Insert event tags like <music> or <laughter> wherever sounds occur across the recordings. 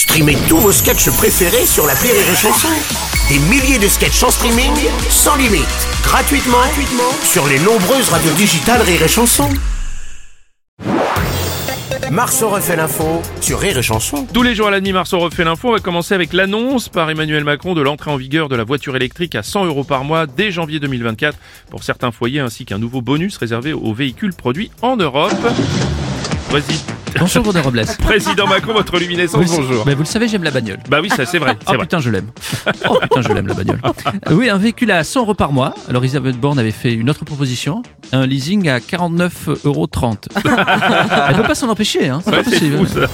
Streamez tous vos sketchs préférés sur la Rire et Chanson. Des milliers de sketchs en streaming, sans limite, gratuitement, gratuitement sur les nombreuses radios digitales Rire et Chanson. Marceau refait l'info sur Rire et Chanson. Tous les jours à la mars, on refait l'info. Va commencer avec l'annonce par Emmanuel Macron de l'entrée en vigueur de la voiture électrique à 100 euros par mois dès janvier 2024 pour certains foyers ainsi qu'un nouveau bonus réservé aux véhicules produits en Europe. Vas-y. Bonjour René Robles. <laughs> Président Macron, votre luminescence, Vous- bonjour. Mais vous le savez, j'aime la bagnole. Bah oui, ça c'est vrai, Oh vrai. putain, je l'aime. Oh putain, je l'aime la bagnole. Euh, oui, un véhicule à 100 euros par mois. Alors Elisabeth Borne avait fait une autre proposition, un leasing à 49,30 euros. <laughs> Elle peut pas s'en empêcher, hein. C'est Ouais, possible. fou ça.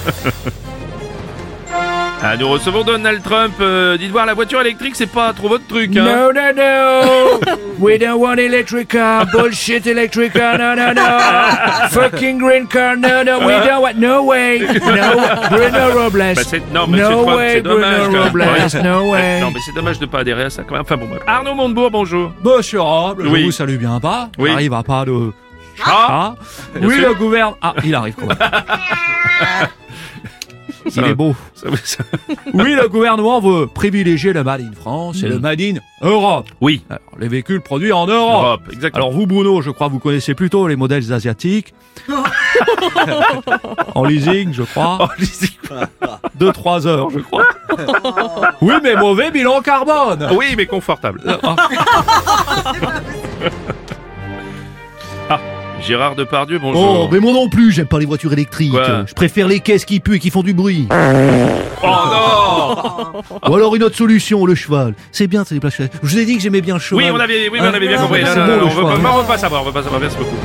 Ah, nous recevons Donald Trump. Euh, dites voir, la voiture électrique, c'est pas trop votre truc, hein No, no, no. <laughs> We don't want electric car. Bullshit electric car. No, no, no. <laughs> Fucking green car. No, no. We don't want. No way. No. Bruno Robles. Bah, c'est- non, mais no c'est Trump, way, c'est dommage. Bruno quand même. Robles. No way. Non, mais c'est dommage de pas adhérer à ça quand même. Enfin bon, bref. Arnaud Montebourg, bonjour. Monsieur Robles, Oui. je vous salue bien pas. Oui. J'arrive à pas de... Ah, Ah. Oui, sûr. le gouvernement... Ah, il arrive quand <laughs> même. Ça il est beau. ça- ça- <laughs> Oui, le gouvernement veut privilégier le Made in France et le Made in Europe. Oui, Alors, les véhicules produits en Europe. Europe, exactement. Alors vous, Bruno, je crois que vous connaissez plutôt les modèles asiatiques. <laughs> en leasing, je crois. Oh, lisez- 2-3 heures, je crois. <laughs> oui, mais mauvais bilan carbone. oui, mais confortable. Gérard Depardieu, bonjour. Oh, mais moi non plus, j'aime pas les voitures électriques. Quoi Je préfère les caisses qui puent et qui font du bruit. Oh non Ou alors une autre solution, le cheval. C'est bien, c'est des plages. Je vous ai dit que j'aimais bien le cheval. Oui, on avait, oui, mais on avait bien Ah, compris. c'est Non, bon, on veut cheval. pas, on veut pas savoir, on veut pas savoir. Merci beaucoup.